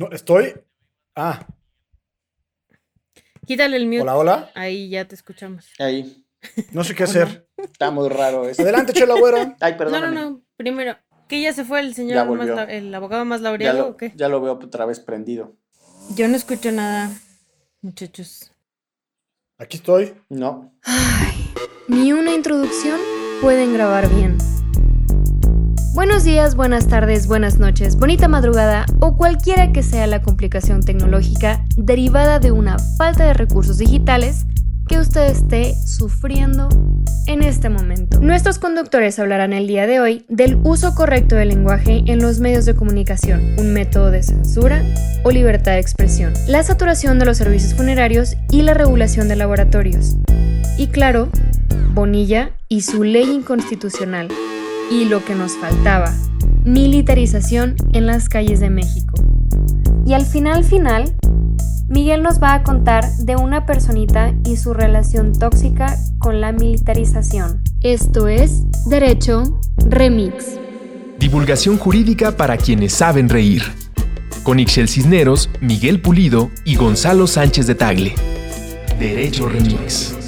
No, estoy. Ah. Quítale el mute. Hola, hola. Ahí ya te escuchamos. Ahí. No sé qué hacer. Está muy raro eso. Adelante, Chela Güero. Ay, No, perdón. no, no. Primero, ¿que ya se fue el Ya señor, más lau- el abogado más Ya laureado lo, o qué? ya lo veo otra vez prendido. Yo no escucho nada, muchachos. Aquí estoy. No. Ni una introducción pueden grabar bien. Buenos días, buenas tardes, buenas noches, bonita madrugada o cualquiera que sea la complicación tecnológica derivada de una falta de recursos digitales que usted esté sufriendo en este momento. Nuestros conductores hablarán el día de hoy del uso correcto del lenguaje en los medios de comunicación, un método de censura o libertad de expresión, la saturación de los servicios funerarios y la regulación de laboratorios. Y claro, Bonilla y su ley inconstitucional. Y lo que nos faltaba, militarización en las calles de México. Y al final final, Miguel nos va a contar de una personita y su relación tóxica con la militarización. Esto es Derecho Remix. Divulgación jurídica para quienes saben reír. Con Ixel Cisneros, Miguel Pulido y Gonzalo Sánchez de Tagle. Derecho Remix.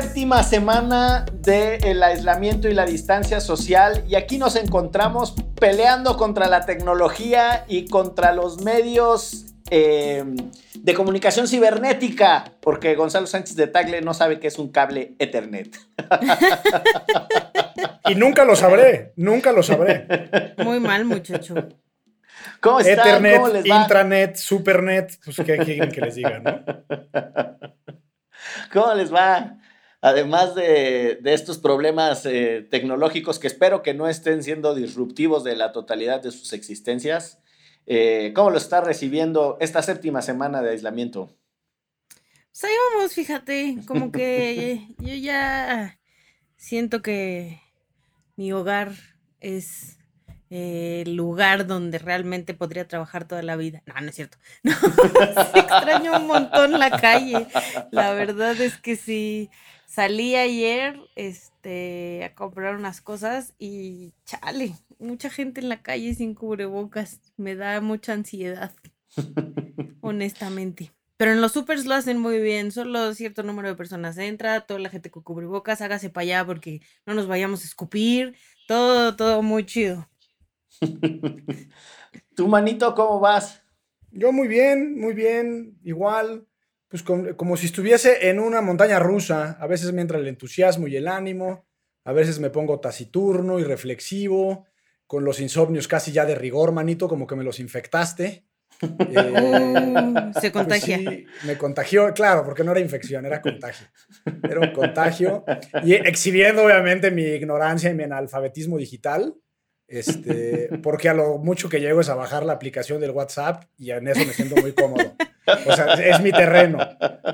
Séptima semana del aislamiento y la distancia social y aquí nos encontramos peleando contra la tecnología y contra los medios eh, de comunicación cibernética, porque Gonzalo Sánchez de Tagle no sabe qué es un cable Ethernet. Y nunca lo sabré. Nunca lo sabré. Muy mal, muchacho. ¿Cómo están? Ethernet, ¿Cómo les va? intranet, supernet. Pues, ¿qué quieren que les diga, no? ¿Cómo les va? Además de, estos problemas eh, tecnológicos que espero que no estén siendo disruptivos de la totalidad de sus existencias, eh, ¿cómo lo está recibiendo esta séptima semana de aislamiento? Pues ahí vamos, fíjate, como que yo ya siento que mi hogar es eh, el lugar donde realmente podría trabajar toda la vida. No, no es cierto. No, sí extraño un montón la calle. La verdad es que sí. Salí ayer este, a comprar unas cosas y chale, mucha gente en la calle sin cubrebocas. Me da mucha ansiedad, honestamente. Pero en los supers lo hacen muy bien, solo cierto número de personas entra, toda la gente con cubrebocas, hágase para allá porque no nos vayamos a escupir, todo, todo muy chido. ¿Tu manito cómo vas? Yo muy bien, muy bien. Igual, pues con- como si estuviese en una montaña rusa. A veces me entra el entusiasmo y el ánimo. A veces me pongo taciturno y reflexivo. Con los insomnios casi ya de rigor, manito, como que me los infectaste. Eh, Uh, se Pues contagia. sí, me contagió, claro, porque no era infección, era contagio. Era un contagio. Y exhibiendo, obviamente, mi ignorancia y mi analfabetismo digital. Este, porque a lo mucho que llego es a bajar la aplicación del WhatsApp y en eso me siento muy cómodo. O sea, es mi terreno.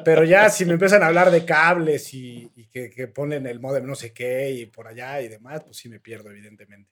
Pero ya si me empiezan a hablar de cables y, que, que ponen el modem no sé qué y por allá y demás, pues sí me pierdo, evidentemente.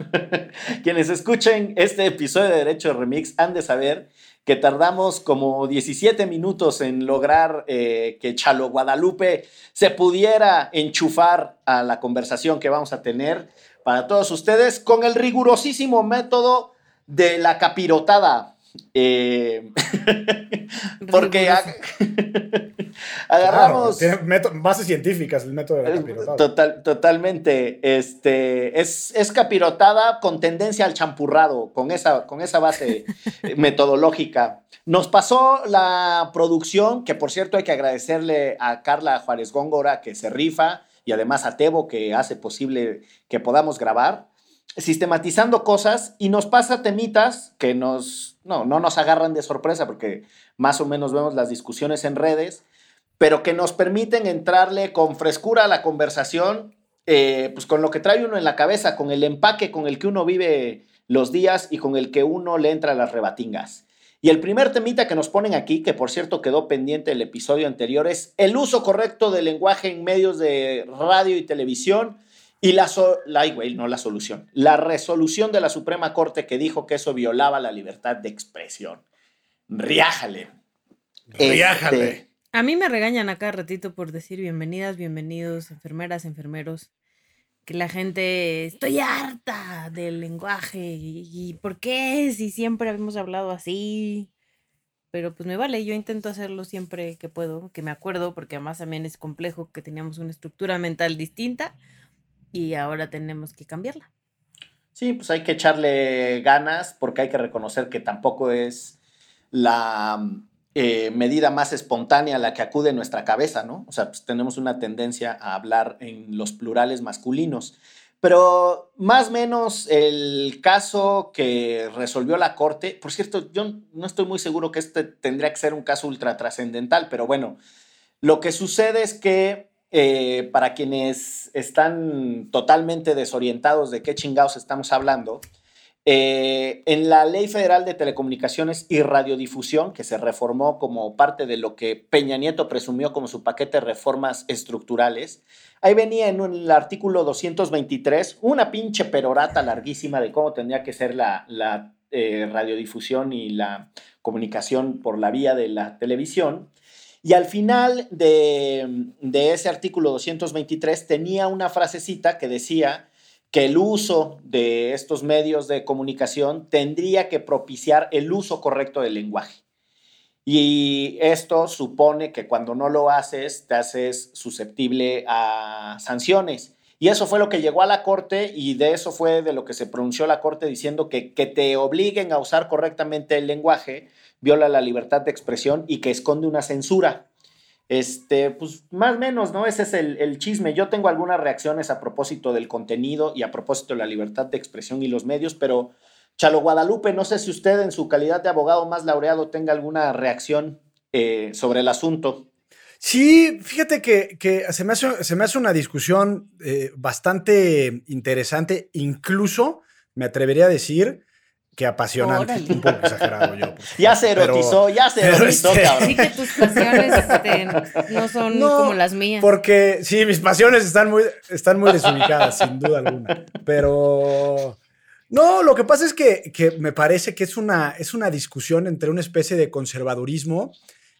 Quienes escuchen este episodio de Derecho Remix han de saber que tardamos como 17 minutos en lograr eh, que Chalo Guadalupe se pudiera enchufar a la conversación que vamos a tener para todos ustedes con el rigurosísimo método de la capirotada. Eh, porque a- agarramos... Claro, tiene método- bases científicas el método de la capirotada. Total, totalmente. Este, es, es capirotada con tendencia al champurrado, con esa, con esa base metodológica. Nos pasó la producción, que por cierto hay que agradecerle a Carla Juárez Góngora, que se rifa, y además a Tebo, que hace posible que podamos grabar, sistematizando cosas, y nos pasa temitas que nos, no, no nos agarran de sorpresa, porque más o menos vemos las discusiones en redes, pero que nos permiten entrarle con frescura a la conversación, eh, pues con lo que trae uno en la cabeza, con el empaque con el que uno vive los días y con el que uno le entra a las rebatingas. Y el primer temita que nos ponen aquí, que por cierto quedó pendiente del episodio anterior, es el uso correcto del lenguaje en medios de radio y televisión y la, so- la, ay, güey, no la solución, la resolución de la Suprema Corte que dijo que eso violaba la libertad de expresión. Riájale. Riájale. Este, A mí me regañan a cada ratito por decir bienvenidas, bienvenidos, enfermeras, enfermeros. que la gente, estoy harta del lenguaje y, ¿por qué? Si siempre habíamos hablado así. Pero pues me vale, yo intento hacerlo siempre que puedo, que me acuerdo, porque además también es complejo que teníamos una estructura mental distinta y ahora tenemos que cambiarla. Sí, pues hay que echarle ganas porque hay que reconocer que tampoco es la eh, medida más espontánea la que acude nuestra cabeza, ¿no? O sea, pues tenemos una tendencia a hablar en los plurales masculinos. Pero más o menos el caso que resolvió la Corte, por cierto, yo no estoy muy seguro que este tendría que ser un caso ultra trascendental, pero bueno, lo que sucede es que eh, para quienes están totalmente desorientados de qué chingados estamos hablando, eh, en la Ley Federal de Telecomunicaciones y Radiodifusión, que se reformó como parte de lo que Peña Nieto presumió como su paquete de reformas estructurales, ahí venía en el artículo 223 una pinche perorata larguísima de cómo tendría que ser la, eh, radiodifusión y la comunicación por la vía de la televisión. Y al final de, ese artículo 223 tenía una frasecita que decía que el uso de estos medios de comunicación tendría que propiciar el uso correcto del lenguaje. Y esto supone que cuando no lo haces, te haces susceptible a sanciones. Y eso fue lo que llegó a la Corte y de eso fue de lo que se pronunció la Corte diciendo que que te obliguen a usar correctamente el lenguaje viola la libertad de expresión y que esconde una censura. Este, pues más o menos, ¿no? Ese es el, chisme. Yo tengo algunas reacciones a propósito del contenido y a propósito de la libertad de expresión y los medios, pero Chalo Guadalupe, no sé si usted en su calidad de abogado más laureado tenga alguna reacción eh, sobre el asunto. Sí, fíjate que, se, me hace, se, me hace, una discusión eh, bastante interesante, incluso me atrevería a decir Qué apasionante. Un poco exagerado yo. Ya se erotizó, ya se erotizó, este, cabrón. Sí que tus pasiones este, no son como las mías. Porque sí, mis pasiones están muy, están muy desubicadas, sin duda alguna. Pero. No, lo que pasa es que, que me parece que es una, es una discusión entre una especie de conservadurismo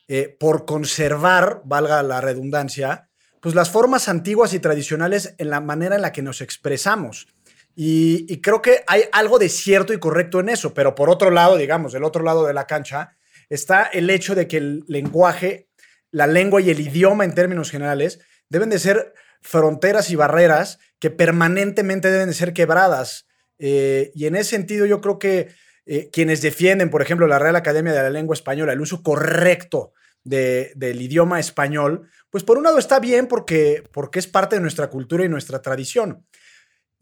eh, por conservar, valga la redundancia, pues las formas antiguas y tradicionales en la manera en la que nos expresamos. Y, creo que hay algo de cierto y correcto en eso, pero por otro lado, digamos, del otro lado de la cancha, está el hecho de que el lenguaje, la lengua y el idioma en términos generales deben de ser fronteras y barreras que permanentemente deben de ser quebradas. Eh, y en ese sentido yo creo que eh, quienes defienden, por ejemplo, la Real Academia de la Lengua Española, el uso correcto del idioma español, pues por un lado está bien porque, porque es parte de nuestra cultura y nuestra tradición.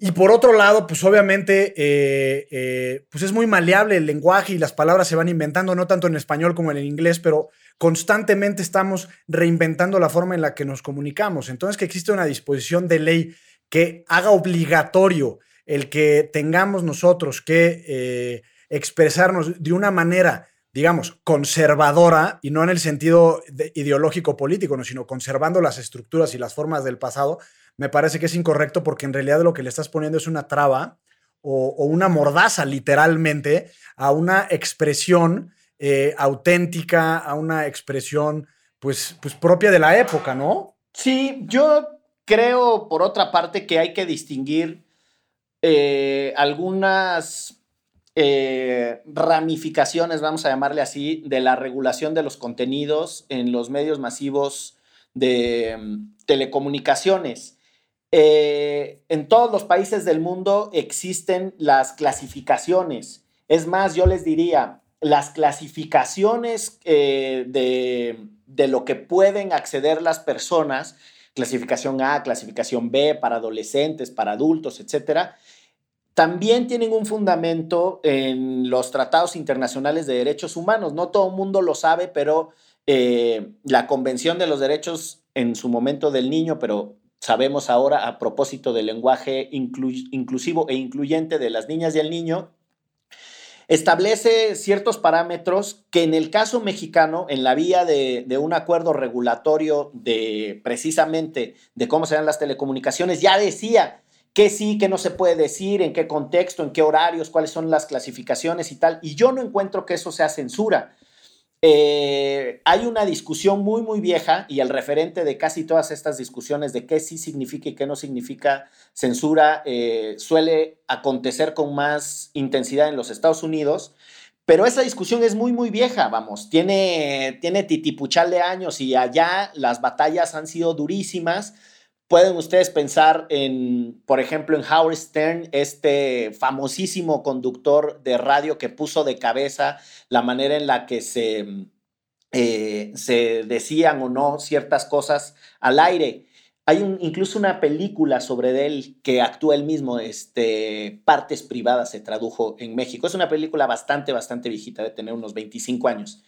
Y por otro lado, pues obviamente, eh, eh, pues es muy maleable el lenguaje y las palabras se van inventando, no tanto en español como en inglés, pero constantemente estamos reinventando la forma en la que nos comunicamos. Entonces, que existe una disposición de ley que haga obligatorio el que tengamos nosotros que eh, expresarnos de una manera, digamos, conservadora, y no en el sentido ideológico político, no, sino conservando las estructuras y las formas del pasado, me parece que es incorrecto porque en realidad lo que le estás poniendo es una traba o, una mordaza literalmente a una expresión eh, auténtica, a una expresión pues, pues propia de la época, ¿no? Sí, yo creo por otra parte que hay que distinguir eh, algunas eh, ramificaciones, vamos a llamarle así, de la regulación de los contenidos en los medios masivos de mm, telecomunicaciones. Eh, en todos los países del mundo existen las clasificaciones. Es más, yo les diría, las clasificaciones eh, de, lo que pueden acceder las personas, clasificación A, clasificación B para adolescentes, para adultos, etcétera, también tienen un fundamento en los tratados internacionales de derechos humanos. No todo el mundo lo sabe, pero eh, la Convención de los Derechos en su momento del niño, pero sabemos ahora a propósito del lenguaje inclusivo e incluyente de las niñas y el niño, establece ciertos parámetros que en el caso mexicano, en la vía de, un acuerdo regulatorio de precisamente de cómo se dan las telecomunicaciones, ya decía qué sí, qué no se puede decir, en qué contexto, en qué horarios, cuáles son las clasificaciones y tal. Y yo no encuentro que eso sea censura. eh, hay una discusión muy, muy vieja y el referente de casi todas estas discusiones de qué sí significa y qué no significa censura eh, suele acontecer con más intensidad en los Estados Unidos. Pero esa discusión es muy, muy vieja, vamos, tiene, tiene titipuchal de años y allá las batallas han sido durísimas. Pueden ustedes pensar en, por ejemplo, en Howard Stern, este famosísimo conductor de radio que puso de cabeza la manera en la que se, eh, se decían o no ciertas cosas al aire. Hay incluso una película sobre él que actúa él mismo, este, Partes Privadas se tradujo en México. Es una película bastante, bastante viejita, de tener unos 25 años.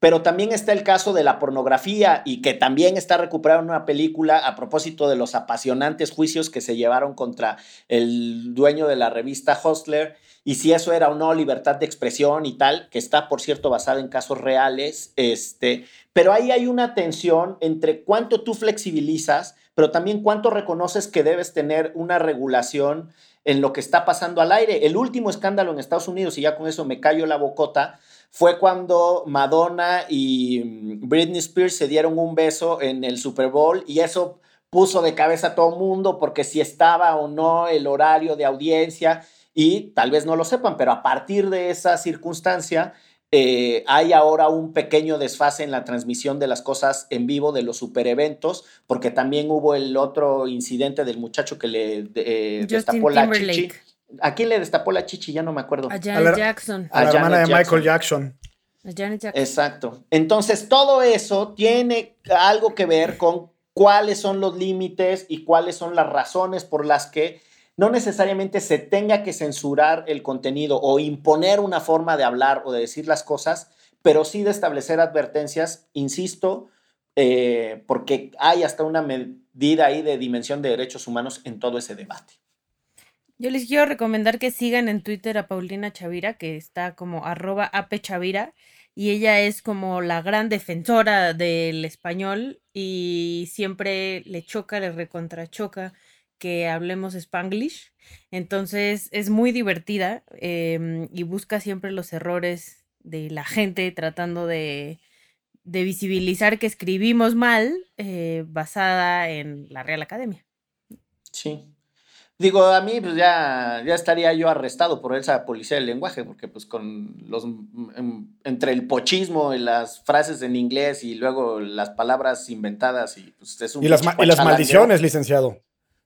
Pero también está el caso de la pornografía y que también está recuperando una película a propósito de los apasionantes juicios que se llevaron contra el dueño de la revista Hustler y si eso era o no libertad de expresión y tal, que está por cierto basada en casos reales, este, pero ahí hay una tensión entre cuánto tú flexibilizas, pero también cuánto reconoces que debes tener una regulación en lo que está pasando al aire. El último escándalo en Estados Unidos, y ya con eso me callo la bocota, fue cuando Madonna y mm, Britney Spears se dieron un beso en el Super Bowl y eso puso de cabeza a todo el mundo porque si estaba o no el horario de audiencia y tal vez no lo sepan, pero a partir de esa circunstancia eh, hay ahora un pequeño desfase en la transmisión de las cosas en vivo de los super eventos, porque también hubo el otro incidente del muchacho que le eh, destapó la chichi. ¿A quién le destapó la chichi? Ya no me acuerdo. A Janet Jackson. A, la hermana de Michael Jackson. A Janet Jackson. Exacto. Entonces, todo eso tiene algo que ver con cuáles son los límites y cuáles son las razones por las que no necesariamente se tenga que censurar el contenido o imponer una forma de hablar o de decir las cosas, pero sí de establecer advertencias, insisto, eh, porque hay hasta una medida ahí de dimensión de derechos humanos en todo ese debate. Yo les quiero recomendar que sigan en Twitter a Paulina Chavira, que está como arroba apechavira, y ella es como la gran defensora del español y siempre le choca, le recontrachoca que hablemos spanglish. Entonces es muy divertida em, y busca siempre los errores de la gente tratando de, visibilizar que escribimos mal eh, basada en la Real Academia. Sí, Digo, a mí pues ya, ya estaría yo arrestado por esa policía del lenguaje, porque pues con los, em, entre el pochismo y las frases en inglés y luego las palabras inventadas y pues es un... Y las, y las maldiciones, licenciado.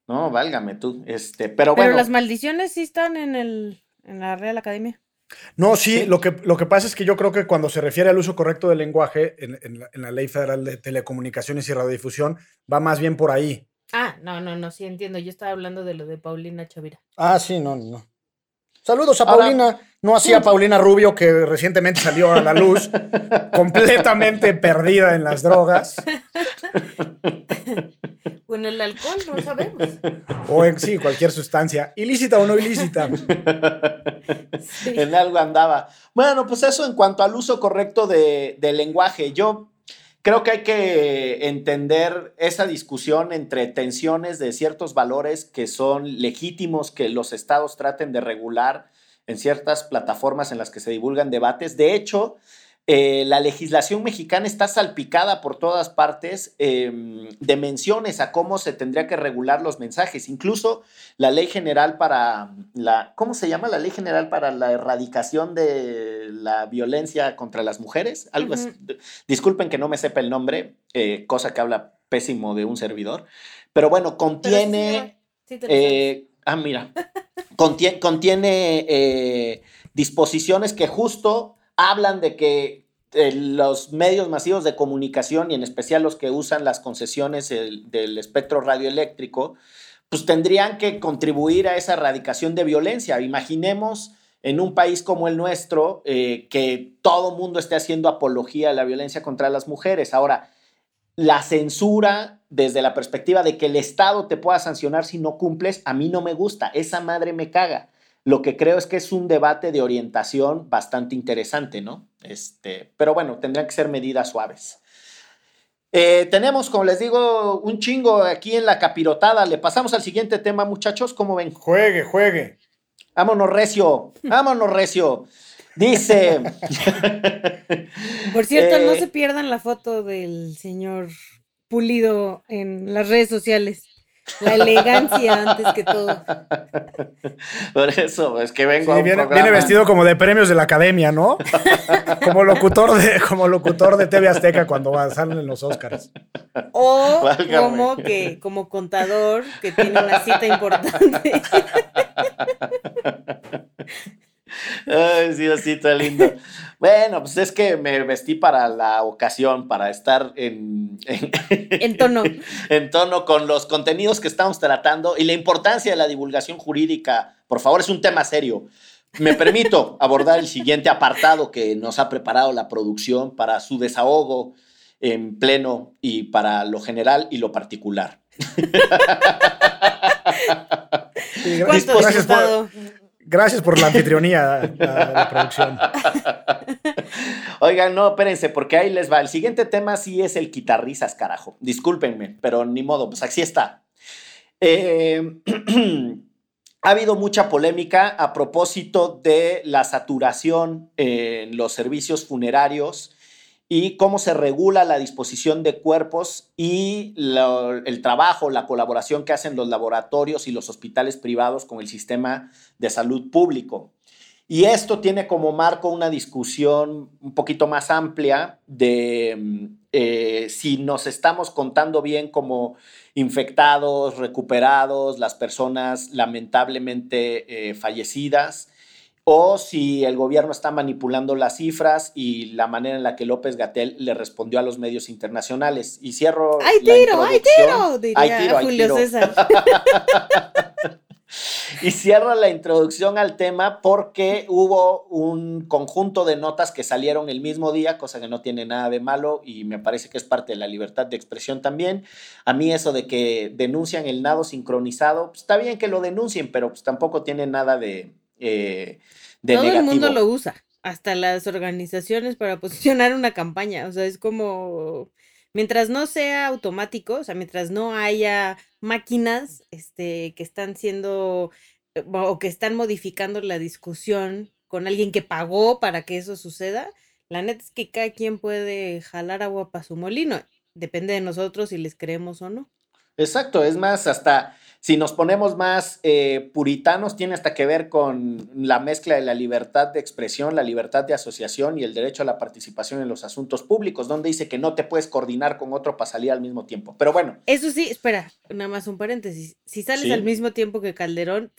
No, válgame tú, este, pero bueno. Pero las maldiciones sí están en, el, en la Real Academia. No, sí, Lo, que, lo que pasa es que yo creo que cuando se refiere al uso correcto del lenguaje en, en la Ley Federal de Telecomunicaciones y Radiodifusión, va más bien por ahí. Ah, no, no, no, sí entiendo. Yo estaba hablando de lo de Paulina Chavira. Ah, sí, no, no. Saludos a Paulina, no así a Paulina Rubio, que recientemente salió a la luz, completamente perdida en las drogas. O en el alcohol, no sabemos. O en sí, cualquier sustancia, ilícita o no ilícita. En algo andaba. Bueno, pues eso en cuanto al uso correcto de, del lenguaje. Yo creo que hay que entender esa discusión entre tensiones de ciertos valores que son legítimos que los estados traten de regular en ciertas plataformas en las que se divulgan debates. De hecho, eh, la legislación mexicana está salpicada por todas partes em, de menciones a cómo se tendría que regular los mensajes. Incluso la ley general para la, ¿cómo se llama? La ley general para la erradicación de la violencia contra las mujeres. Algo Disculpen que no me sepa el nombre, eh, cosa que habla pésimo de un servidor. Pero bueno, contiene... Eh, ah, mira. contiene, contiene disposiciones que justo hablan de que eh, los medios masivos de comunicación y en especial los que usan las concesiones del espectro radioeléctrico, pues tendrían que contribuir a esa erradicación de violencia. Imaginemos en un país como el nuestro eh, que todo mundo esté haciendo apología a la violencia contra las mujeres. Ahora, la censura desde la perspectiva de que el Estado te pueda sancionar si no cumples, a mí no me gusta, esa madre me caga. Lo que creo es que es un debate de orientación bastante interesante, ¿no? Este, pero bueno, tendrán que ser medidas suaves. Eh, tenemos, como les digo, un chingo aquí en la capirotada. Le pasamos al siguiente tema, muchachos. ¿Cómo ven? Juegue, juegue. Vámonos recio, vámonos recio. Dice. Por cierto, no Eh, se pierdan la foto del señor Pulido en las redes sociales. La elegancia antes que todo. Por eso, es que vengo a un viene, viene vestido como de premios de la academia, ¿no? como locutor de, como locutor de TV Azteca cuando va- salen en los Oscars. O Válgame. como que, como contador que tiene una cita importante. Ay, sí, así está lindo. Bueno, pues es que me vestí para la ocasión, para estar en, en, En tono. en tono con los contenidos que estamos tratando y la importancia de la divulgación jurídica. Por favor, es un tema serio. Me permito abordar el siguiente apartado que nos ha preparado la producción para su desahogo en pleno y para lo general y lo particular. ¿Cuánto? Gracias por la anfitrionía, la, la producción. Oigan, no, espérense, porque ahí les va. El siguiente tema sí es el quitarrisas, carajo. Discúlpenme, pero ni modo, pues así está. Eh, ha habido mucha polémica a propósito de la saturación en los servicios funerarios y cómo se regula la disposición de cuerpos y el trabajo, la colaboración que hacen los laboratorios y los hospitales privados con el sistema de salud público. Y esto tiene como marco una discusión un poquito más amplia de mm, eh, si nos estamos contando bien como infectados, recuperados, las personas lamentablemente eh, fallecidas, o si el gobierno está manipulando las cifras y la manera en la que López Gatel le respondió a los medios internacionales. Y cierro. ¡Ay, la tiro! ¡Ay, tiro! Diría Hay tiro, Julio tiro. César. Y cierro la introducción al tema porque hubo un conjunto de notas que salieron el mismo día, cosa que no tiene nada de malo y me parece que es parte de la libertad de expresión también. A mí eso de que denuncian el nado sincronizado, pues está bien que lo denuncien, pero pues tampoco tiene nada de, eh, de Todo el mundo lo usa, hasta las organizaciones para posicionar una campaña. O sea, es como, mientras no sea automático, o sea, mientras no haya máquinas este, que están siendo eh, o que están modificando la discusión con alguien que pagó para que eso suceda, la neta es que cada quien puede jalar agua para su molino. Depende de nosotros si les creemos o no. Exacto, es más, hasta si nos ponemos más eh, puritanos, tiene hasta que ver con la mezcla de la libertad de expresión, la libertad de asociación y el derecho a la participación en los asuntos públicos, donde dice que no te puedes coordinar con otro para salir al mismo tiempo. Pero bueno, Eso sí, espera, nada más un paréntesis. Si sales Sí. al mismo tiempo que Calderón,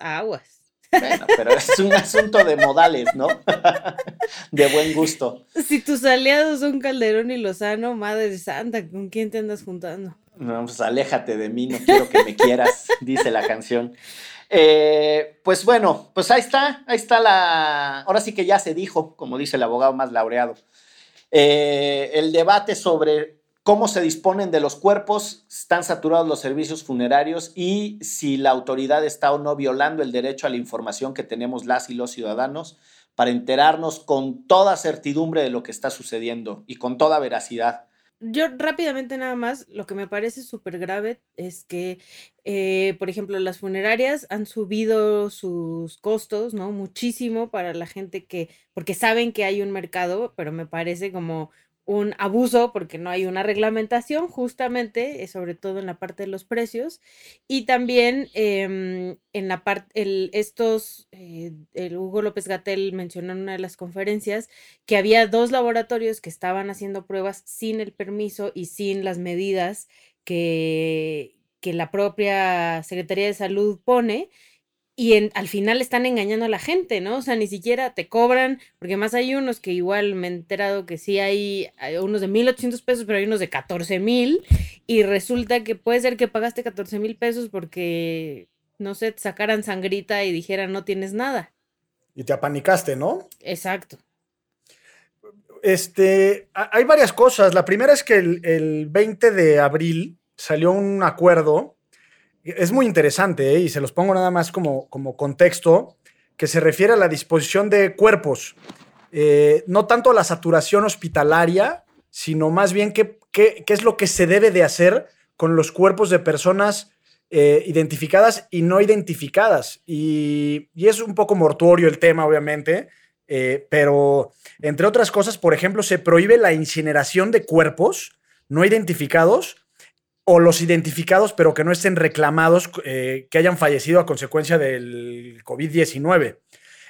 aguas. Bueno, pero es un asunto de modales, ¿no? de buen gusto. Si tus aliados son Calderón y Lozano, madre santa, ¿con quién te andas juntando? No, pues aléjate de mí, no quiero que me quieras, dice la canción. Eh, pues bueno, pues ahí está, ahí está la. Ahora sí que ya se dijo, como dice el abogado más laureado. Eh, el debate sobre cómo se disponen de los cuerpos, están saturados los servicios funerarios y si la autoridad está o no violando el derecho a la información que tenemos las y los ciudadanos para enterarnos con toda certidumbre de lo que está sucediendo y con toda veracidad. Yo rápidamente nada más, lo que me parece súper grave es que, eh, por ejemplo, las funerarias han subido sus costos, ¿no? Muchísimo para la gente que, porque saben que hay un mercado, pero me parece como un abuso porque no hay una reglamentación justamente, eh, sobre todo en la parte de los precios y también em, en la parte, estos, eh, el Hugo López Gatel mencionó en una de las conferencias que había dos laboratorios que estaban haciendo pruebas sin el permiso y sin las medidas que, que la propia Secretaría de Salud pone. Y en- al final están engañando a la gente, ¿no? O sea, ni siquiera te cobran, porque más hay unos que igual me he enterado que sí hay, hay unos de 1.800 pesos, pero hay unos de 14.000 y resulta que puede ser que pagaste 14 mil pesos porque, no sé, te sacaran sangrita y dijeran no tienes nada. Y te apanicaste, ¿no? Exacto. Este, ha- hay varias cosas. La primera es que el, el 20 de abril salió un acuerdo. Es muy interesante ¿eh? y se los pongo nada más como, como contexto, que se refiere a la disposición de cuerpos. Eh, no tanto a la saturación hospitalaria, sino más bien qué, qué- qué es lo que se debe de hacer con los cuerpos de personas eh, identificadas y no identificadas. Y, y es un poco mortuorio el tema, obviamente, pero entre otras cosas, por ejemplo, se prohíbe la incineración de cuerpos no identificados o los identificados pero que no estén reclamados eh, que hayan fallecido a consecuencia del COVID-19.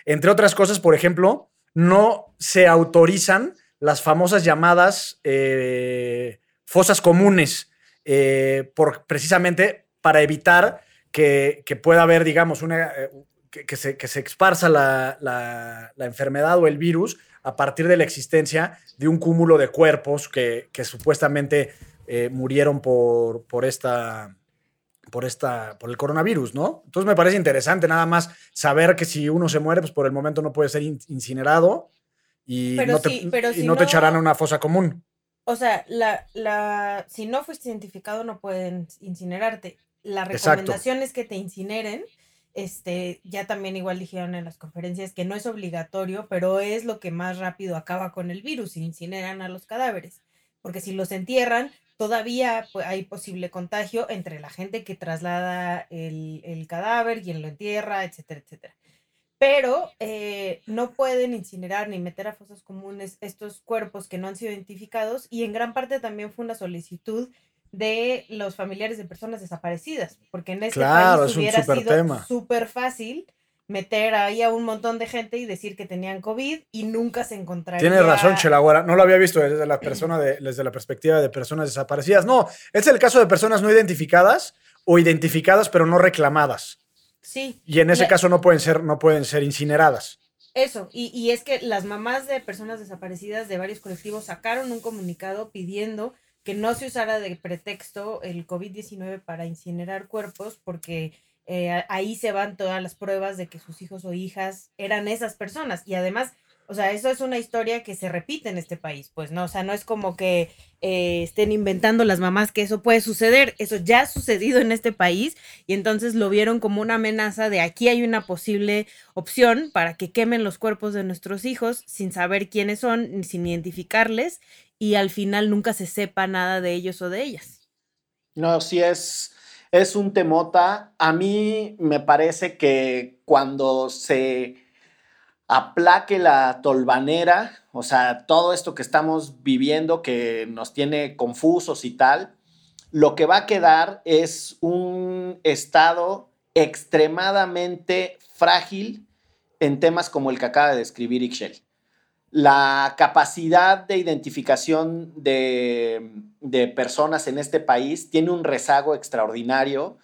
Entre otras cosas, por ejemplo, no se autorizan las famosas llamadas eh, fosas comunes, por, precisamente para evitar que, pueda haber, digamos, una, que, se, que se, esparza la, la, enfermedad o el virus a partir de la existencia de un cúmulo de cuerpos que, que supuestamente eh, murieron por, por esta por esta por el coronavirus, ¿no? Entonces me parece interesante nada más saber que si uno se muere, pues por el momento no puede ser incinerado y no, te, y no, te echarán a una fosa común. O sea, la, la, si no fuiste identificado no pueden incinerarte. La recomendación es que te incineren este, ya también igual dijeron en las conferencias que no es obligatorio, pero es lo que más rápido acaba con el virus, incineran a los cadáveres, porque si los entierran, todavía hay posible contagio entre la gente que traslada el, el cadáver, quien lo entierra, etcétera, etcétera. Pero eh, no pueden incinerar ni meter a fosas comunes estos cuerpos que no han sido identificados y en gran parte también fue una solicitud de los familiares de personas desaparecidas, porque en este país hubiera sido súper fácil meter ahí a un montón de gente y decir que tenían COVID y nunca se encontraría. Tienes razón, Chelagüera. No lo había visto desde la persona de, desde la perspectiva de personas desaparecidas. No, es el caso de personas no identificadas o identificadas pero no reclamadas. Sí. Y en ese caso no pueden ser, no pueden ser incineradas. Eso, y, y es que las mamás de personas desaparecidas de varios colectivos sacaron un comunicado pidiendo que no se usara de pretexto el COVID-19 para incinerar cuerpos, porque eh, ahí se van todas las pruebas de que sus hijos o hijas eran esas personas. Y además, o sea, eso es una historia que se repite en este país, pues, ¿no? O sea, no es como que eh, estén inventando las mamás que eso puede suceder, eso ya ha sucedido en este país y entonces lo vieron como una amenaza de aquí hay una posible opción para que quemen los cuerpos de nuestros hijos sin saber quiénes son, sin identificarles y al final nunca se sepa nada de ellos o de ellas. No, sí es, es un temota. A mí me parece que cuando se aplaque la tolvanera, o sea, todo esto que estamos viviendo que nos tiene confusos y tal, lo que va a quedar es un estado extremadamente frágil en temas como el que acaba de describir Ixchel la capacidad de identificación de, personas en este país tiene un rezago extraordinario.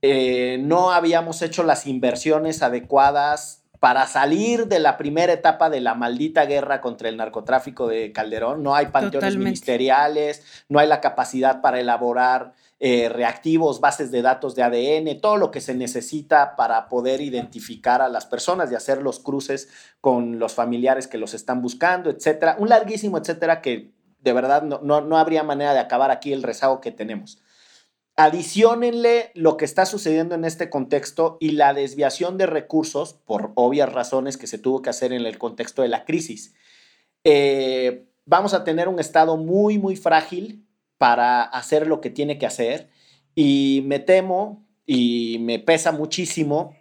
Eh, no habíamos hecho las inversiones adecuadas para salir de la primera etapa de la maldita guerra contra el narcotráfico de Calderón. No hay panteones ministeriales, no hay la capacidad para elaborar eh, reactivos, bases de datos de ADN, todo lo que se necesita para poder identificar a las personas y hacer los cruces con los familiares que los están buscando, etcétera. Un larguísimo etcétera que de verdad no, no, habría manera de acabar aquí el rezago que tenemos. Adiciónenle lo que está sucediendo en este contexto y la desviación de recursos, por obvias razones que se tuvo que hacer en el contexto de la crisis. Eh, vamos a tener un Estado muy, muy frágil, para hacer lo que tiene que hacer y me temo y me pesa muchísimo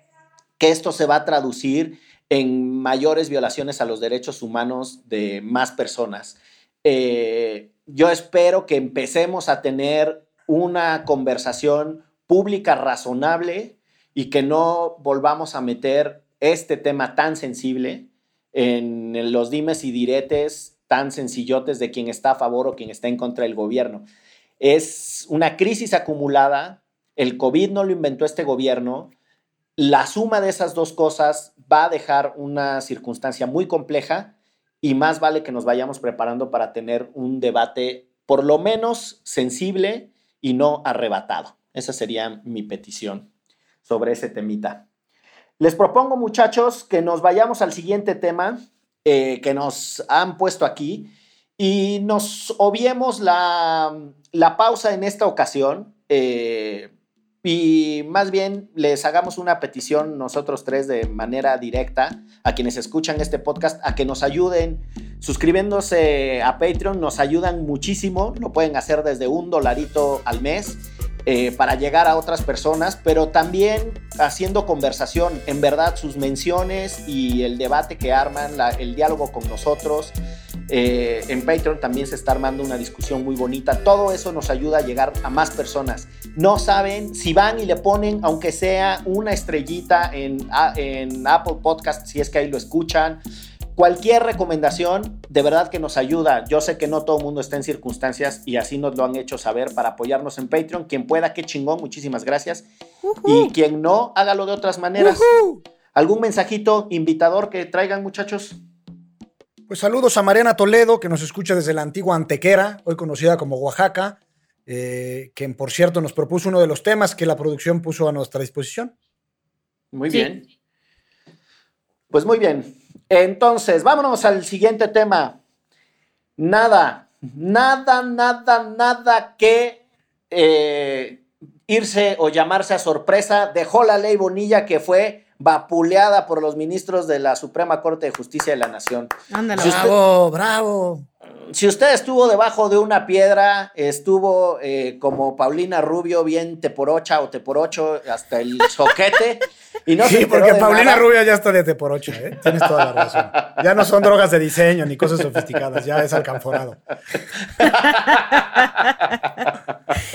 que esto se va a traducir en mayores violaciones a los derechos humanos de más personas. Eh, yo espero que empecemos a tener una conversación pública razonable y que no volvamos a meter este tema tan sensible en los dimes y diretes tan sencillotes de quien está a favor o quien está en contra del gobierno. Es una crisis acumulada, el COVID no lo inventó este gobierno, la suma de esas dos cosas va a dejar una circunstancia muy compleja y más vale que nos vayamos preparando para tener un debate por lo menos sensible y no arrebatado. Esa sería mi petición sobre ese temita. Les propongo, muchachos, que nos vayamos al siguiente tema, eh, que nos han puesto aquí. Y nos obviemos la, pausa en esta ocasión eh, y más bien les hagamos una petición nosotros tres de manera directa a quienes escuchan este podcast a que nos ayuden suscribiéndose a Patreon, nos ayudan muchísimo, lo pueden hacer desde un dolarito al mes eh, para llegar a otras personas, pero también haciendo conversación. En verdad, sus menciones y el debate que arman, el diálogo con nosotros. Eh, en Patreon también se está armando una discusión muy bonita. Todo eso nos ayuda a llegar a más personas. No saben si van y le ponen, aunque sea una estrellita en, en Apple Podcast, si es que ahí lo escuchan Cualquier recomendación de verdad que nos ayuda. Yo sé que no todo el mundo está en circunstancias y así nos lo han hecho saber para apoyarnos en Patreon. Quien pueda, qué chingón, muchísimas gracias. Y quien no, hágalo de otras maneras. ¿Algún mensajito invitador que traigan, muchachos? Pues saludos a Mariana Toledo, que nos escucha desde la antigua Antequera, hoy conocida como Oaxaca, eh, quien por cierto nos propuso uno de los temas que la producción puso a nuestra disposición. Muy bien. Pues muy bien. Entonces, vámonos al siguiente tema. Nada, nada, nada, nada que eh, irse o llamarse a sorpresa. Dejó la ley Bonilla que fue vapuleada por los ministros de la Suprema Corte de Justicia de la Nación. Ándale, bravo, bravo si usted estuvo debajo de una piedra, estuvo eh, como Paulina Rubio, bien teporocha o teporocho hasta el soquete. Y no sí, porque Paulina Rubio ya está de teporocha, ¿eh? Tienes toda la razón. Ya no son drogas de diseño ni cosas sofisticadas, ya es alcanforado.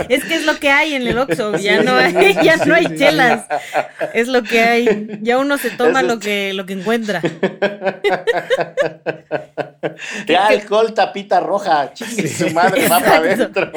Es que es lo que hay en el Oxxo, ya no hay, ya no hay chelas. Es lo que hay. Ya uno se toma lo que, lo que encuentra. Ya alcohol tapita roja, su madre va para adentro.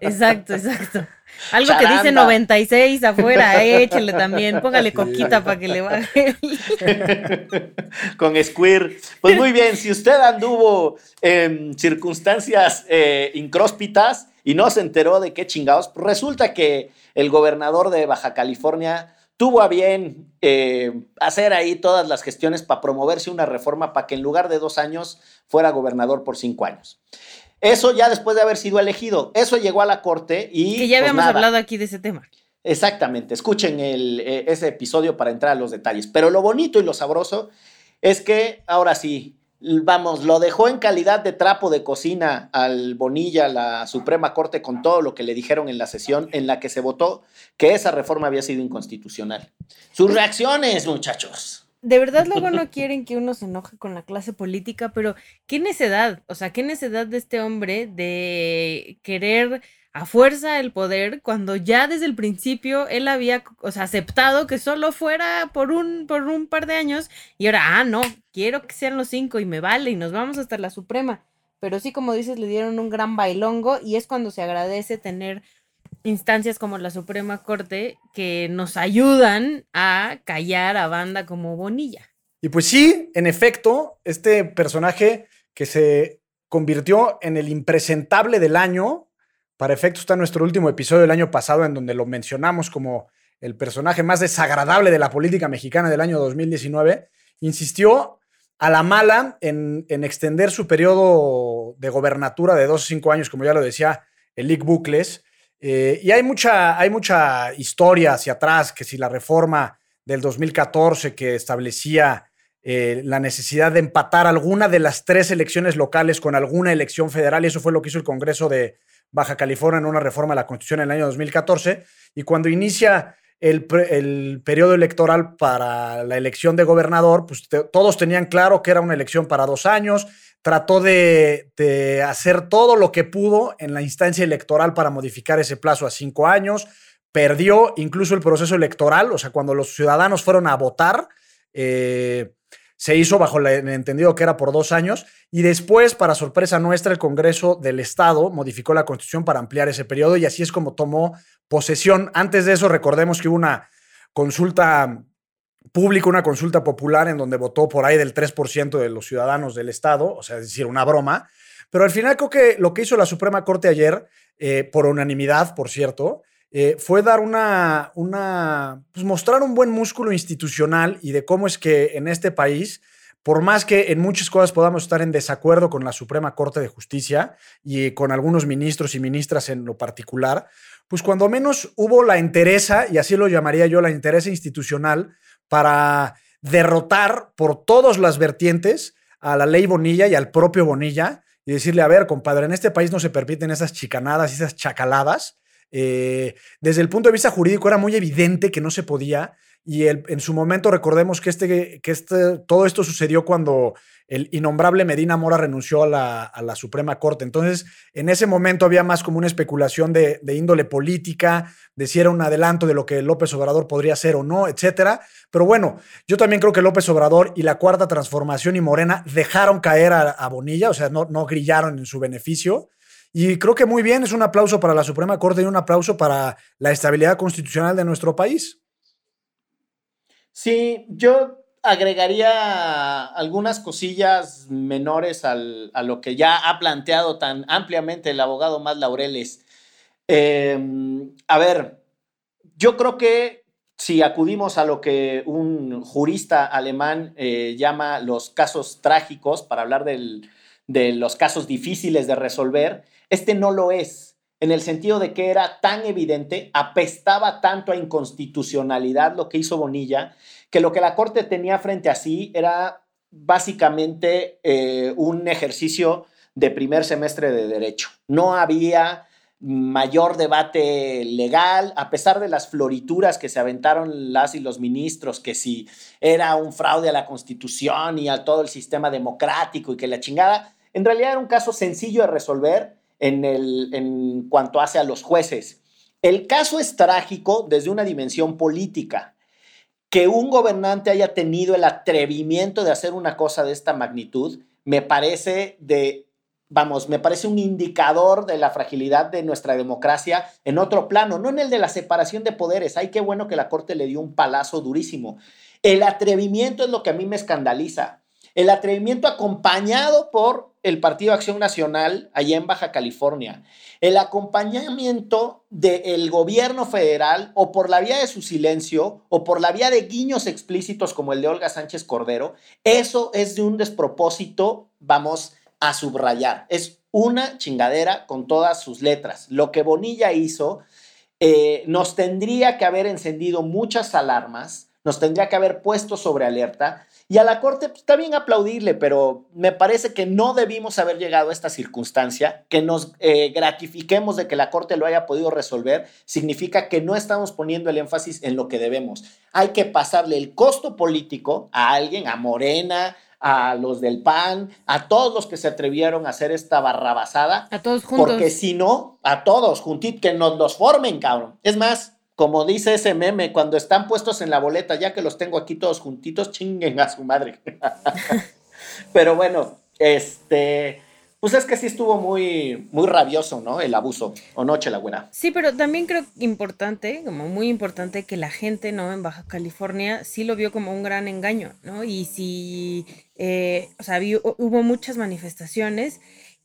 Exacto, exacto. Algo que dice 96 afuera, échale también, póngale coquita para que le baje. Con Squir. Pues muy bien, si usted anduvo en circunstancias eh, incróspitas y no se enteró de qué chingados, pues resulta que el gobernador de Baja California tuvo a bien eh, hacer ahí todas las gestiones para promoverse una reforma para que en lugar de dos años fuera gobernador por cinco años. Eso ya después de haber sido elegido, eso llegó a la corte y... Que ya pues habíamos hablado aquí de ese tema. Exactamente, escuchen eh, ese episodio para entrar a los detalles. Pero lo bonito y lo sabroso es que ahora sí, vamos, lo dejó en calidad de trapo de cocina al Bonilla, la Suprema Corte, con todo lo que le dijeron en la sesión en la que se votó que esa reforma había sido inconstitucional. Sus reacciones, muchachos. De verdad luego no quieren que uno se enoje con la clase política, pero qué necedad, o sea, qué necedad de este hombre de querer a fuerza el poder cuando ya desde el principio él había o sea, aceptado que solo fuera por un, por un par de años y ahora, ah, no, quiero que sean los cinco y me vale y nos vamos hasta la Suprema. Pero sí, como dices, le dieron un gran bailongo y es cuando se agradece tener instancias como la Suprema Corte que nos ayudan a callar a banda como Bonilla. Y pues sí, en efecto, este personaje que se convirtió en el impresentable del año para efecto está nuestro último episodio del año pasado en donde lo mencionamos como el personaje más desagradable de la política mexicana del año 2019. Insistió a la mala en, extender su periodo de gobernatura de dos o cinco años, como ya lo decía Elic Bucles. Eh, y hay mucha, hay mucha historia hacia atrás, que si la reforma del 2014 que establecía eh, la necesidad de empatar alguna de las tres elecciones locales con alguna elección federal, y eso fue lo que hizo el Congreso de, Baja California en una reforma de la Constitución en el año 2014 y cuando inicia el, periodo electoral para la elección de gobernador, pues todos tenían claro que era una elección para dos años, trató de, de, hacer todo lo que pudo en la instancia electoral para modificar ese plazo a cinco años, perdió incluso el proceso electoral, o sea, cuando los ciudadanos fueron a votar, eh, se hizo bajo el entendido que era por dos años y después, para sorpresa nuestra, el Congreso del Estado modificó la Constitución para ampliar ese periodo y así es como tomó posesión. Antes de eso, recordemos que hubo una consulta pública, una consulta popular en donde votó por ahí del 3% de los ciudadanos del Estado, o sea, es decir, una broma. Pero al final creo que lo que hizo la Suprema Corte ayer, eh, por unanimidad, por cierto, eh, fue dar una, pues mostrar un buen músculo institucional y de cómo es que en este país, por más que en muchas cosas podamos estar en desacuerdo con la Suprema Corte de Justicia y con algunos ministros y ministras en lo particular, pues cuando menos hubo la interesa, y así lo llamaría yo, la interesa institucional para derrotar por todas las vertientes a la ley Bonilla y al propio Bonilla y decirle, a ver, compadre, en este país no se permiten esas chicanadas y esas chacaladas Eh, desde el punto de vista jurídico era muy evidente que no se podía y en su momento recordemos que, este, que este, todo esto sucedió cuando el innombrable Medina Mora renunció a la, Suprema Corte. Entonces, en ese momento había más como una especulación de, índole política, de si era un adelanto de lo que López Obrador podría ser o no, etcétera. Pero bueno, yo también creo que López Obrador y la Cuarta Transformación y Morena dejaron caer a, Bonilla, o sea, no, no grillaron en su beneficio. Y creo que muy bien, es un aplauso para la Suprema Corte y un aplauso para la estabilidad constitucional de nuestro país. Sí, yo agregaría algunas cosillas menores a lo que ya ha planteado tan ampliamente el abogado más Laureles. Em, a ver, yo creo que si acudimos a lo que un jurista alemán eh, llama los casos trágicos, para hablar de los casos difíciles de resolver, este no lo es en el sentido de que era tan evidente, apestaba tanto a inconstitucionalidad lo que hizo Bonilla, que lo que la Corte tenía frente a sí era básicamente eh, un ejercicio de primer semestre de derecho. No había mayor debate legal, a pesar de las florituras que se aventaron las y los ministros, que si era un fraude a la constitución y a todo el sistema democrático y que la chingada, en realidad era un caso sencillo de resolver en, el, en cuanto hace a los jueces. El caso es trágico desde una dimensión política. Que un gobernante haya tenido el atrevimiento de hacer una cosa de esta magnitud, me parece de, vamos, me parece un indicador de la fragilidad de nuestra democracia en otro plano, no en el de la separación de poderes. Ay, qué bueno que la Corte le dio un palazo durísimo. El atrevimiento es lo que a mí me escandaliza. El atrevimiento acompañado por el Partido Acción Nacional allá en Baja California. El acompañamiento del gobierno federal o por la vía de su silencio o por la vía de guiños explícitos como el de Olga Sánchez Cordero, eso es de un despropósito, vamos a subrayar. Es una chingadera con todas sus letras. Lo que Bonilla hizo eh, nos tendría que haber encendido muchas alarmas, nos tendría que haber puesto sobre alerta y a la Corte pues, está bien aplaudirle, pero me parece que no debimos haber llegado a esta circunstancia, que nos eh, gratifiquemos de que la Corte lo haya podido resolver, significa que no estamos poniendo el énfasis en lo que debemos. Hay que pasarle el costo político a alguien, a Morena, a los del PAN, a todos los que se atrevieron a hacer esta barrabasada. A todos juntos. Porque si no, a todos juntitos, que nos los formen, cabrón. Es más, como dice ese meme, cuando están puestos en la boleta, ya que los tengo aquí todos juntitos, chinguen a su madre. Pero bueno, este, pues es que sí estuvo muy, muy rabioso, ¿no? El abuso, o la buena. Sí, pero también creo importante, como muy importante, que la gente, ¿no? En Baja California sí lo vio como un gran engaño, ¿no? Y sí, eh, o sea, hubo muchas manifestaciones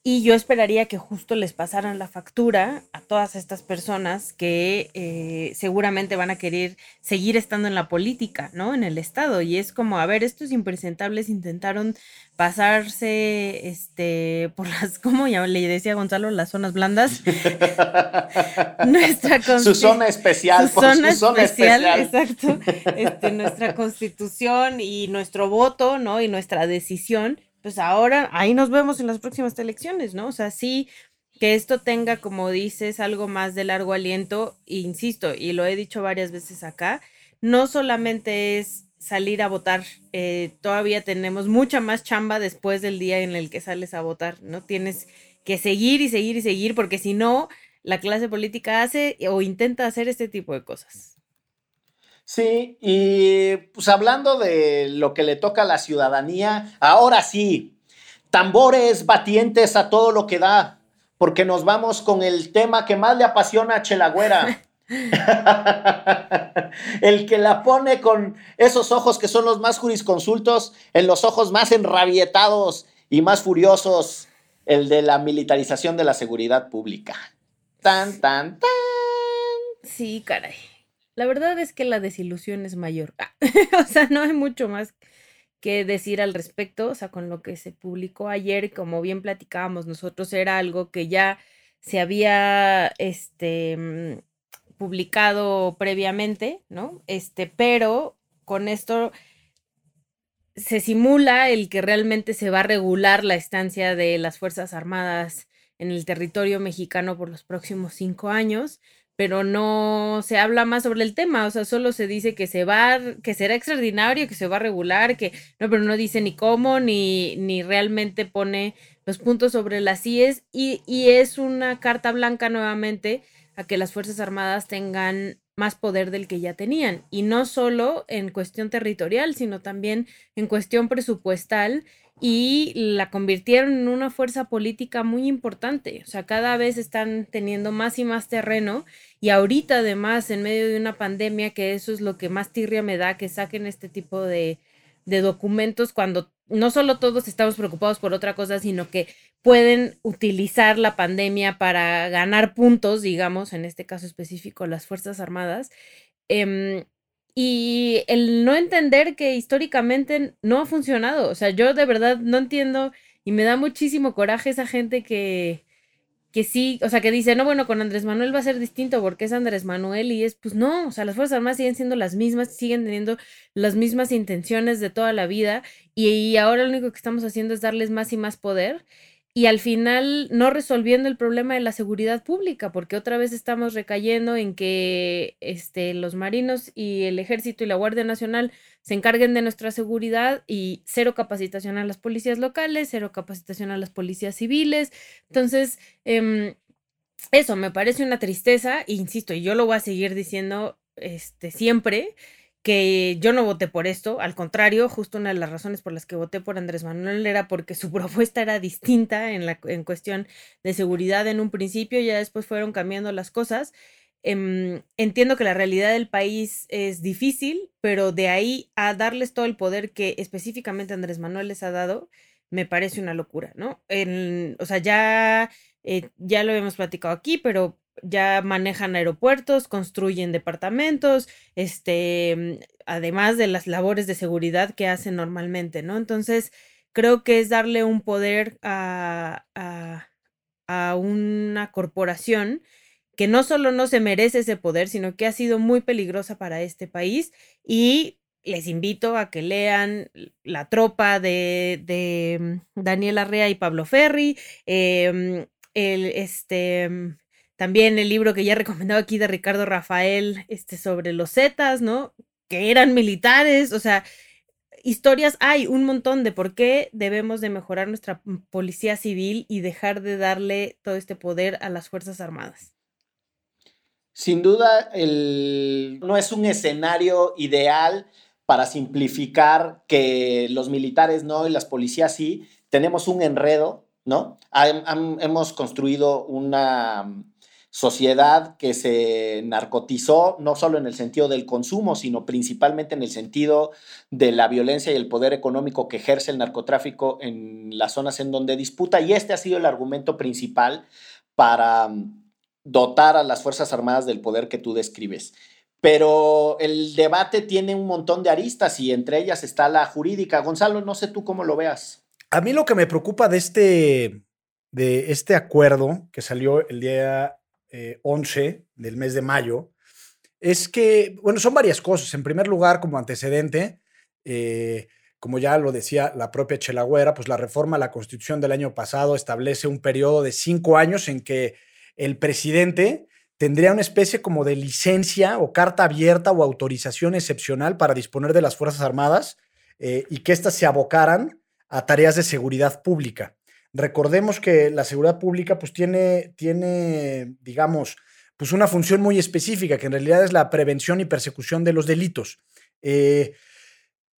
y yo esperaría que justo les pasaran la factura a todas estas personas que eh, seguramente van a querer seguir estando en la política, ¿no? En el Estado. Y es como, a ver, estos impresentables intentaron pasarse este, por las, ¿cómo ya le decía Gonzalo? Las zonas blandas. nuestra su zona especial, su zona, especial, exacto. Este, nuestra constitución y nuestro voto, ¿no? Y nuestra decisión pues ahora ahí nos vemos en las próximas elecciones, ¿no? O sea, sí que esto tenga, como dices, algo más de largo aliento, insisto, y lo he dicho varias veces acá, no solamente es salir a votar, eh, todavía tenemos mucha más chamba después del día en el que sales a votar, ¿no? Tienes que seguir y seguir y seguir, porque si no, la clase política hace o intenta hacer este tipo de cosas. Sí, y pues hablando de lo que le toca a la ciudadanía, ahora sí, tambores batientes a todo lo que da, porque nos vamos con el tema que más le apasiona a Chelagüera. el que la pone con esos ojos que son los más jurisconsultos, en los ojos más enrabietados y más furiosos, el de la militarización de la seguridad pública. Tan, tan, tan. Sí, caray. La verdad es que la desilusión es mayor. o sea, no hay mucho más que decir al respecto. O sea, con lo que se publicó ayer, como bien platicábamos nosotros, era algo que ya se había este, mm, publicado previamente, ¿no? Este, pero con esto se simula el que realmente se va a regular la estancia de las Fuerzas Armadas en el territorio mexicano por los próximos cinco años pero no se habla más sobre el tema, o sea, solo se dice que se va, que será extraordinario, que se va a regular, que no, pero no dice ni cómo, ni, ni realmente pone los puntos sobre las IES y, y es una carta blanca nuevamente a que las Fuerzas Armadas tengan más poder del que ya tenían, y no solo en cuestión territorial, sino también en cuestión presupuestal y la convirtieron en una fuerza política muy importante. O sea, cada vez están teniendo más y más terreno y ahorita además en medio de una pandemia, que eso es lo que más tirria me da, que saquen este tipo de, de documentos cuando no solo todos estamos preocupados por otra cosa, sino que pueden utilizar la pandemia para ganar puntos, digamos, en este caso específico, las Fuerzas Armadas. Eh, y el no entender que históricamente no ha funcionado. O sea, yo de verdad no entiendo y me da muchísimo coraje esa gente que, que sí, o sea, que dice, no, bueno, con Andrés Manuel va a ser distinto porque es Andrés Manuel y es, pues no, o sea, las Fuerzas Armadas siguen siendo las mismas, siguen teniendo las mismas intenciones de toda la vida y, y ahora lo único que estamos haciendo es darles más y más poder y al final no resolviendo el problema de la seguridad pública, porque otra vez estamos recayendo en que este, los marinos y el ejército y la Guardia Nacional se encarguen de nuestra seguridad y cero capacitación a las policías locales, cero capacitación a las policías civiles. Entonces, em, eso me parece una tristeza, e insisto, y yo lo voy a seguir diciendo este, siempre que yo no voté por esto, al contrario, justo una de las razones por las que voté por Andrés Manuel era porque su propuesta era distinta en, la, en cuestión de seguridad en un principio, ya después fueron cambiando las cosas. Em, entiendo que la realidad del país es difícil, pero de ahí a darles todo el poder que específicamente Andrés Manuel les ha dado, me parece una locura, ¿no? O sea, ya, eh, ya lo hemos platicado aquí, pero ya manejan aeropuertos, construyen departamentos, este, además de las labores de seguridad que hacen normalmente, ¿no? Entonces, creo que es darle un poder a, a, a una corporación que no solo no se merece ese poder, sino que ha sido muy peligrosa para este país y les invito a que lean La Tropa de, de Daniel Arrea y Pablo Ferri, em, el, este, también el libro que ya he recomendado aquí de Ricardo Rafael, este, sobre los Zetas, ¿no? Que eran militares, o sea, historias hay un montón de por qué debemos de mejorar nuestra policía civil y dejar de darle todo este poder a las Fuerzas Armadas. Sin duda, el, no es un escenario ideal para simplificar que los militares no y las policías sí. Tenemos un enredo, ¿no? hemos construido una sociedad que se narcotizó, no solo en el sentido del consumo, sino principalmente en el sentido de la violencia y el poder económico que ejerce el narcotráfico en las zonas en donde disputa. Y este ha sido el argumento principal para mm, dotar a las Fuerzas Armadas del poder que tú describes. Pero el debate tiene un montón de aristas y entre ellas está la jurídica. Gonzalo, no sé tú cómo lo veas. A mí lo que me preocupa de este, de este acuerdo que salió el día 11 eh, del mes de mayo, es que, bueno, son varias cosas. En primer lugar, como antecedente, eh, como ya lo decía la propia Chelagüera, pues la reforma a la Constitución del año pasado establece un periodo de cinco años en que el presidente tendría una especie como de licencia o carta abierta o autorización excepcional para disponer de las Fuerzas Armadas eh, y que éstas se abocaran a tareas de seguridad pública. Recordemos que la seguridad pública pues tiene, tiene, digamos, pues una función muy específica, que en realidad es la prevención y persecución de los delitos. Eh,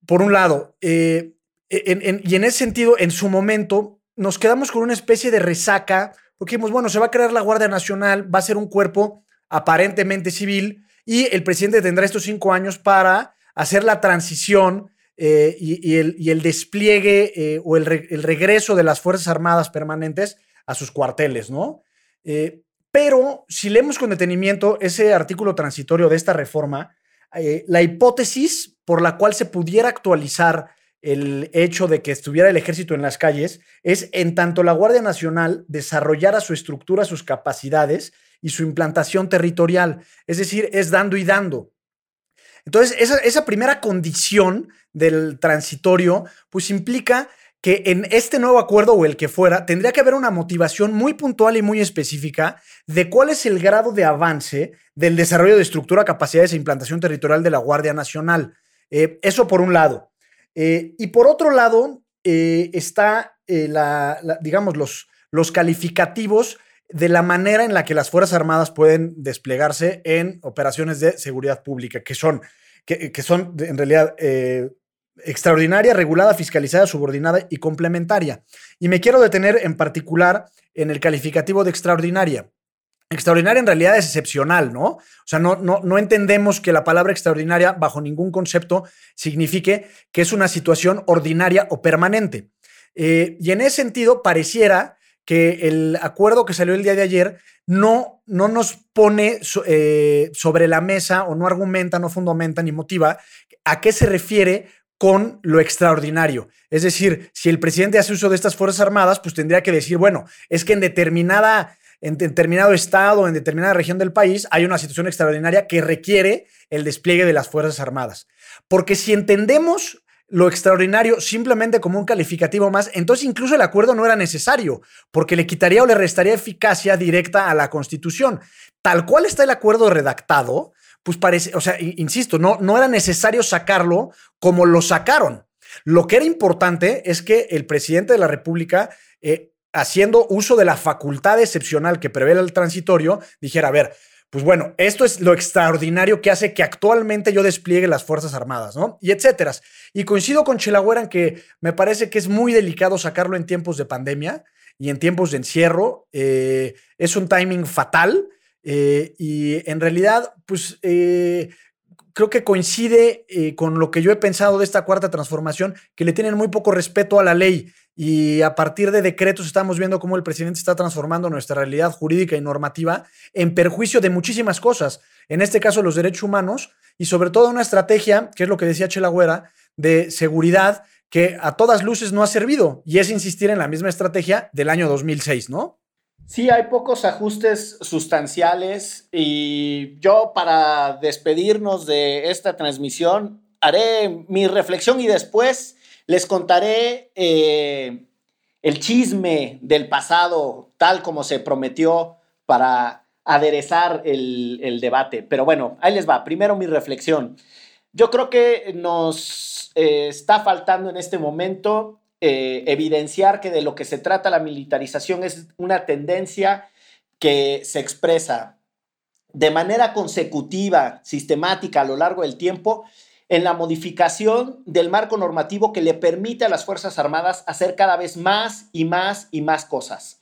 por un lado, eh, y en ese sentido, en su momento, nos quedamos con una especie de resaca, porque dijimos, bueno, se va a crear la Guardia Nacional, va a ser un cuerpo aparentemente civil, y el presidente tendrá estos cinco años para hacer la transición eh, y, el, despliegue eh, o el, regreso de las Fuerzas Armadas permanentes a sus cuarteles, ¿no? Eh, pero si leemos con detenimiento ese artículo transitorio de esta reforma, la hipótesis por la cual se pudiera actualizar el hecho de que estuviera el ejército en las calles es en tanto la Guardia Nacional desarrollara su estructura, sus capacidades y su implantación territorial. Es decir, es dando y dando. Entonces, esa, esa primera condición del transitorio, pues implica que en este nuevo acuerdo o el que fuera, tendría que haber una motivación muy puntual y muy específica de cuál es el grado de avance del desarrollo de estructura, capacidades e implantación territorial de la Guardia Nacional. Eh, eso por un lado. Eh, y por otro lado, eh, está, la, digamos, los, los calificativos de la manera en la que las Fuerzas Armadas pueden desplegarse en operaciones de seguridad pública, que son, que, son en realidad extraordinaria, regulada, fiscalizada, subordinada y complementaria. Y me quiero detener en particular en el calificativo de extraordinaria. Extraordinaria en realidad es excepcional, ¿no? O sea, no, no, no entendemos que la palabra extraordinaria bajo ningún concepto signifique que es una situación ordinaria o permanente. Eh, y en ese sentido, pareciera que el acuerdo que salió el día de ayer no, no nos pone eh, sobre la mesa o no argumenta, no fundamenta ni motiva a qué se refiere con lo extraordinario. Es decir, si el presidente hace uso de estas Fuerzas Armadas, pues tendría que decir, bueno, es que en determinada en determinado estado, en determinada región del país, hay una situación extraordinaria que requiere el despliegue de las Fuerzas Armadas. Porque si entendemos lo extraordinario simplemente como un calificativo más, entonces incluso el acuerdo no era necesario, porque le quitaría o le restaría eficacia directa a la Constitución. Tal cual está el acuerdo redactado, pues parece, o sea, insisto, no, no era necesario sacarlo como lo sacaron. Lo que era importante es que el presidente de la República, eh, haciendo uso de la facultad excepcional que prevé el transitorio, dijera, a ver, pues bueno, esto es lo extraordinario que hace que actualmente yo despliegue las Fuerzas Armadas, ¿no? Y etcétera. Y coincido con Chelagüera en que me parece que es muy delicado sacarlo en tiempos de pandemia y en tiempos de encierro. Eh, es un timing fatal. Eh, y en realidad, pues eh, creo que coincide eh, con lo que yo he pensado de esta cuarta transformación, que le tienen muy poco respeto a la ley. Y a partir de decretos estamos viendo cómo el presidente está transformando nuestra realidad jurídica y normativa en perjuicio de muchísimas cosas. En este caso, los derechos humanos y sobre todo una estrategia, que es lo que decía Chela Güera, de seguridad que a todas luces no ha servido. Y es insistir en la misma estrategia del año 2006, ¿no? Sí, hay pocos ajustes sustanciales y yo para despedirnos de esta transmisión haré mi reflexión y después les contaré eh, el chisme del pasado tal como se prometió para aderezar el, debate. Pero bueno, ahí les va. Primero mi reflexión. Yo creo que nos eh, está faltando en este momento eh, evidenciar que de lo que se trata la militarización es una tendencia que se expresa de manera consecutiva, sistemática a lo largo del tiempo, en la modificación del marco normativo que le permite a las Fuerzas Armadas hacer cada vez más y más y más cosas.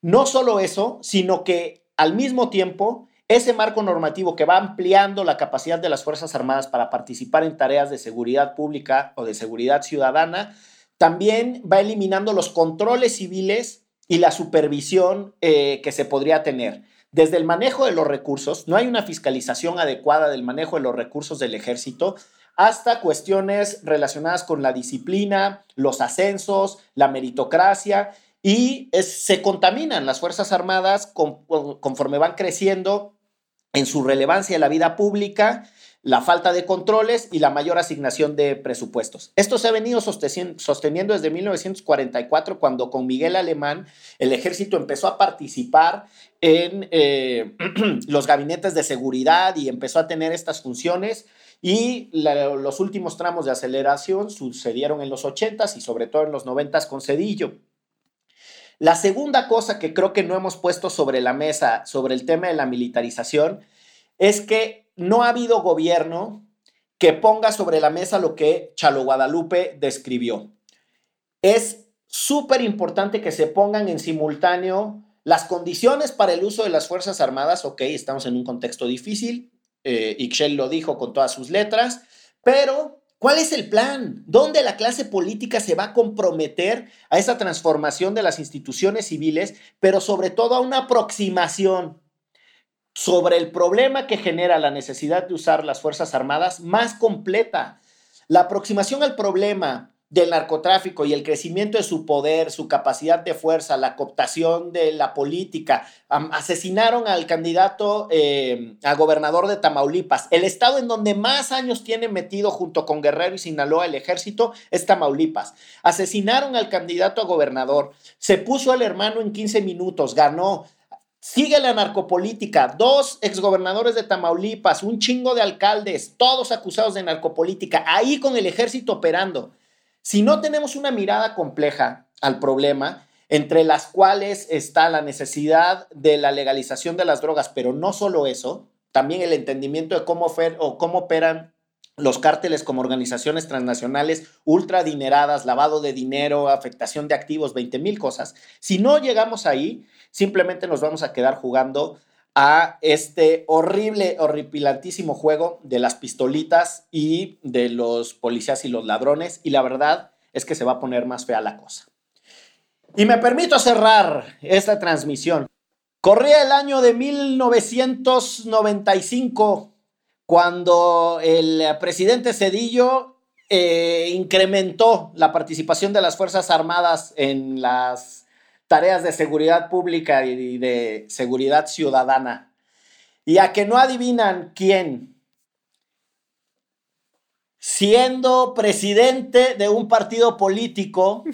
No solo eso, sino que al mismo tiempo, ese marco normativo que va ampliando la capacidad de las Fuerzas Armadas para participar en tareas de seguridad pública o de seguridad ciudadana, también va eliminando los controles civiles y la supervisión eh, que se podría tener. Desde el manejo de los recursos, no hay una fiscalización adecuada del manejo de los recursos del ejército, hasta cuestiones relacionadas con la disciplina, los ascensos, la meritocracia, y se contaminan las Fuerzas Armadas conforme van creciendo en su relevancia en la vida pública la falta de controles y la mayor asignación de presupuestos. Esto se ha venido sosteniendo desde 1944, cuando con Miguel Alemán el ejército empezó a participar en eh, los gabinetes de seguridad y empezó a tener estas funciones. Y los últimos tramos de aceleración sucedieron en los 80s y sobre todo en los 90s con Cedillo. La segunda cosa que creo que no hemos puesto sobre la mesa sobre el tema de la militarización es que no ha habido gobierno que ponga sobre la mesa lo que Chalo Guadalupe describió. Es súper importante que se pongan en simultáneo las condiciones para el uso de las Fuerzas Armadas. Ok, estamos en un contexto difícil, eh, Ixchel lo dijo con todas sus letras, pero ¿cuál es el plan? ¿Dónde la clase política se va a comprometer a esa transformación de las instituciones civiles, pero sobre todo a una aproximación sobre el problema que genera la necesidad de usar las Fuerzas Armadas más completa. La aproximación al problema del narcotráfico y el crecimiento de su poder, su capacidad de fuerza, la cooptación de la política, asesinaron al candidato eh, a gobernador de Tamaulipas. El estado en donde más años tiene metido junto con Guerrero y Sinaloa el ejército es Tamaulipas. Asesinaron al candidato a gobernador, se puso al hermano en 15 minutos, ganó. Sigue la narcopolítica, dos exgobernadores de Tamaulipas, un chingo de alcaldes, todos acusados de narcopolítica, ahí con el ejército operando. Si no tenemos una mirada compleja al problema, entre las cuales está la necesidad de la legalización de las drogas, pero no solo eso, también el entendimiento de cómo, o cómo operan los cárteles como organizaciones transnacionales ultra adineradas, lavado de dinero, afectación de activos, 20 mil cosas. Si no llegamos ahí, simplemente nos vamos a quedar jugando a este horrible, horripilantísimo juego de las pistolitas y de los policías y los ladrones. Y la verdad es que se va a poner más fea la cosa. Y me permito cerrar esta transmisión. Corría el año de 1995 cuando el presidente Cedillo eh, incrementó la participación de las Fuerzas Armadas en las tareas de seguridad pública y de seguridad ciudadana. Y a que no adivinan quién, siendo presidente de un partido político,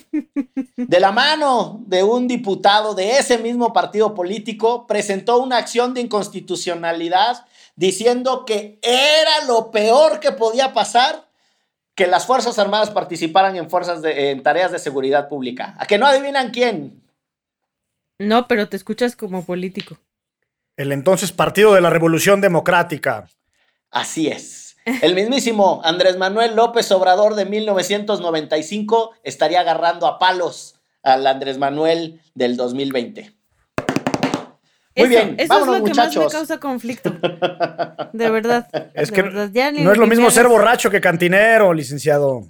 de la mano de un diputado de ese mismo partido político, presentó una acción de inconstitucionalidad diciendo que era lo peor que podía pasar que las Fuerzas Armadas participaran en, fuerzas en tareas de seguridad pública. ¿A que no adivinan quién? No, pero te escuchas como político. El entonces Partido de la Revolución Democrática. Así es. El mismísimo Andrés Manuel López Obrador de 1995 estaría agarrando a palos al Andrés Manuel del 2020. Muy bien, eso es lo que más me causa conflicto. De verdad. Es que no es lo mismo ser borracho que cantinero, licenciado.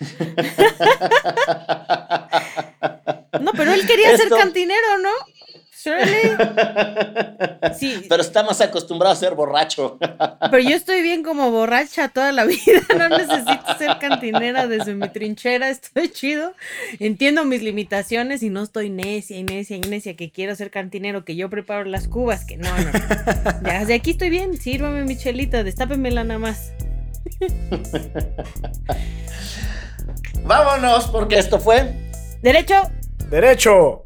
No, pero él quería ser cantinero, ¿no? Sí. Pero está más acostumbrado a ser borracho. Pero yo estoy bien como borracha toda la vida. No necesito ser cantinera desde mi trinchera. Estoy chido. Entiendo mis limitaciones y no estoy necia y necia y necia que quiero ser cantinero, que yo preparo las cubas, que no, no. Ya, de aquí estoy bien. Sírvame mi chelita, destápemela nada más. Vámonos, porque esto fue. Derecho. Derecho.